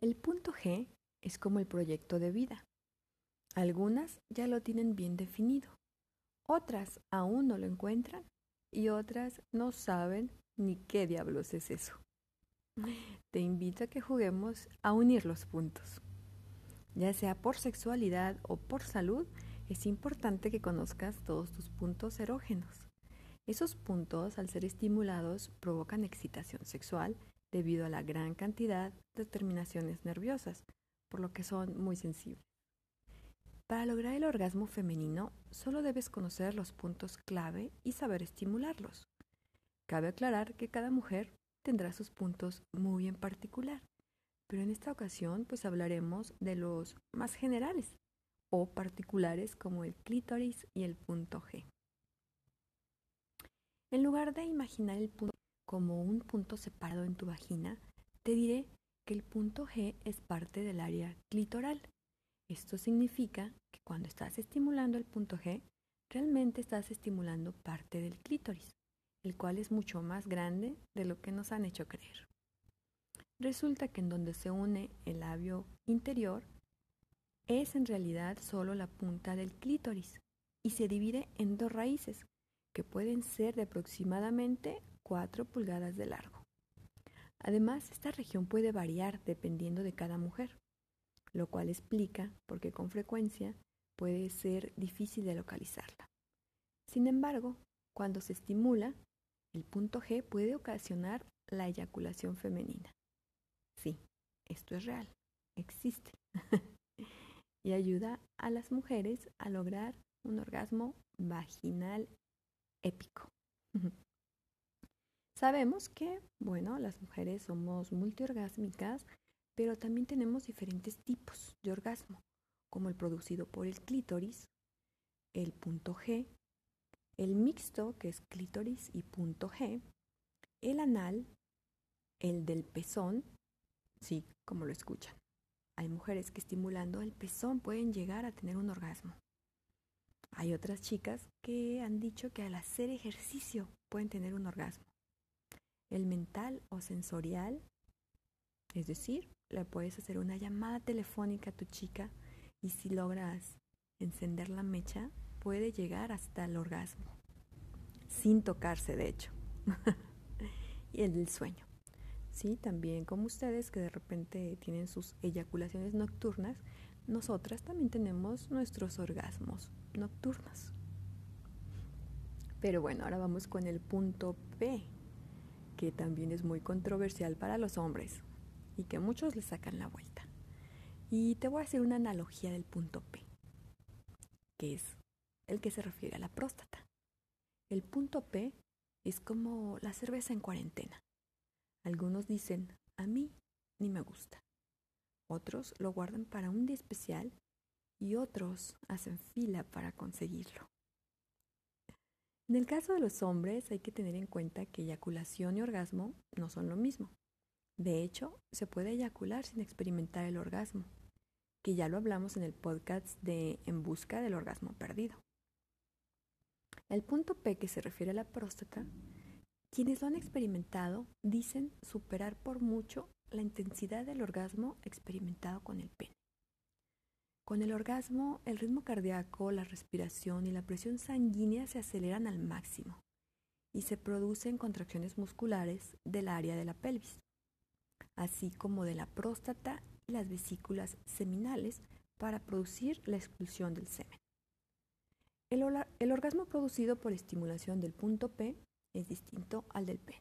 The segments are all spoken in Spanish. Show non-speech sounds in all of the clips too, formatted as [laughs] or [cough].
El punto G es como el proyecto de vida. Algunas ya lo tienen bien definido, otras aún no lo encuentran y otras no saben ni qué diablos es eso. Te invito a que juguemos a unir los puntos. Ya sea por sexualidad o por salud, es importante que conozcas todos tus puntos erógenos. Esos puntos, al ser estimulados, provocan excitación sexual debido a la gran cantidad de terminaciones nerviosas, por lo que son muy sensibles. Para lograr el orgasmo femenino, solo debes conocer los puntos clave y saber estimularlos. Cabe aclarar que cada mujer tendrá sus puntos muy en particular, pero en esta ocasión pues hablaremos de los más generales o particulares como el clítoris y el punto G. En lugar de imaginar el punto como un punto separado en tu vagina, te diré que el punto G es parte del área clitoral. Esto significa que cuando estás estimulando el punto G, realmente estás estimulando parte del clítoris, el cual es mucho más grande de lo que nos han hecho creer. Resulta que en donde se une el labio interior es en realidad solo la punta del clítoris y se divide en dos raíces que pueden ser de aproximadamente 4 pulgadas de largo. Además, esta región puede variar dependiendo de cada mujer, lo cual explica por qué con frecuencia puede ser difícil de localizarla. Sin embargo, cuando se estimula, el punto G puede ocasionar la eyaculación femenina. Sí, esto es real, existe. [laughs] y ayuda a las mujeres a lograr un orgasmo vaginal épico. [laughs] Sabemos que, bueno, las mujeres somos multiorgásmicas, pero también tenemos diferentes tipos de orgasmo, como el producido por el clítoris, el punto G, el mixto, que es clítoris y punto G, el anal, el del pezón, sí, como lo escuchan. Hay mujeres que estimulando el pezón pueden llegar a tener un orgasmo. Hay otras chicas que han dicho que al hacer ejercicio pueden tener un orgasmo el mental o sensorial, es decir, le puedes hacer una llamada telefónica a tu chica y si logras encender la mecha, puede llegar hasta el orgasmo, sin tocarse de hecho. [laughs] y el sueño. Sí, también como ustedes que de repente tienen sus eyaculaciones nocturnas, nosotras también tenemos nuestros orgasmos nocturnos. Pero bueno, ahora vamos con el punto P, que también es muy controversial para los hombres y que muchos le sacan la vuelta. Y te voy a hacer una analogía del punto P, que es el que se refiere a la próstata. El punto P es como la cerveza en cuarentena. Algunos dicen, a mí ni me gusta. Otros lo guardan para un día especial y otros hacen fila para conseguirlo. En el caso de los hombres hay que tener en cuenta que eyaculación y orgasmo no son lo mismo. De hecho, se puede eyacular sin experimentar el orgasmo, que ya lo hablamos en el podcast de En busca del orgasmo perdido. El punto P que se refiere a la próstata, quienes lo han experimentado dicen superar por mucho la intensidad del orgasmo experimentado con el pene. Con el orgasmo, el ritmo cardíaco, la respiración y la presión sanguínea se aceleran al máximo y se producen contracciones musculares del área de la pelvis, así como de la próstata y las vesículas seminales para producir la expulsión del semen. El, el, orgasmo producido por estimulación del punto P es distinto al del P.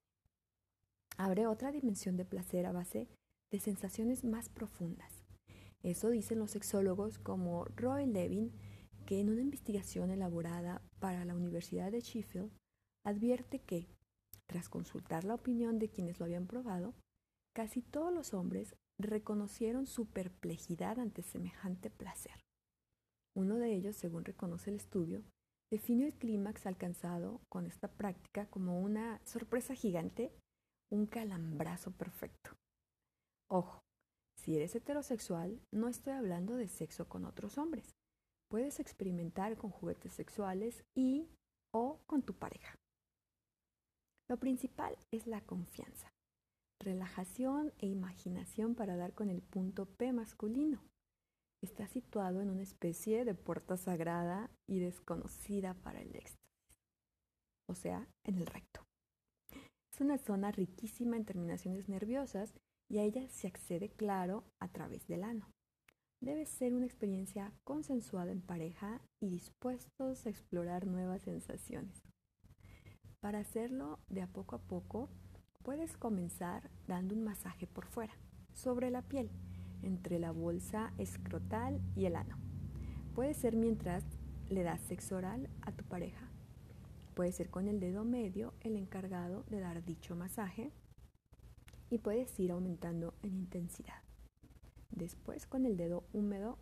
Abre otra dimensión de placer a base de sensaciones más profundas eso dicen los sexólogos como Roy Levin, que en una investigación elaborada para la Universidad de Sheffield advierte que, tras consultar la opinión de quienes lo habían probado, casi todos los hombres reconocieron su perplejidad ante semejante placer. Uno de ellos, según reconoce el estudio, definió el clímax alcanzado con esta práctica como una sorpresa gigante, un calambrazo perfecto. Ojo, si eres heterosexual, no estoy hablando de sexo con otros hombres. Puedes experimentar con juguetes sexuales y o con tu pareja. Lo principal es la confianza. relajación e imaginación para dar con el punto P masculino. Está situado en una especie de puerta sagrada y desconocida para el éxtasis, o sea, en el recto. Es una zona riquísima en terminaciones nerviosas y a ella se accede claro a través del ano. Debe ser una experiencia consensuada en pareja y dispuestos a explorar nuevas sensaciones. Para hacerlo de a poco a poco, puedes comenzar dando un masaje por fuera, sobre la piel, entre la bolsa escrotal y el ano. Puede ser mientras le das sexo oral a tu pareja. Puede ser con el dedo medio el encargado de dar dicho masaje y puedes ir aumentando en intensidad. Después con el dedo húmedo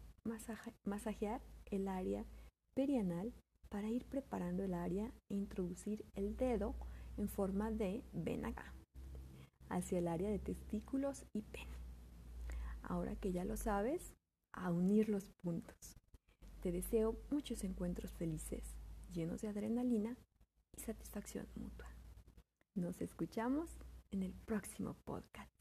masajear el área perianal para ir preparando el área e introducir el dedo en forma de ven hacia el área de testículos y pene. Ahora que ya lo sabes, a unir los puntos. Te deseo muchos encuentros felices, llenos de adrenalina y satisfacción mutua. Nos escuchamos en el próximo podcast.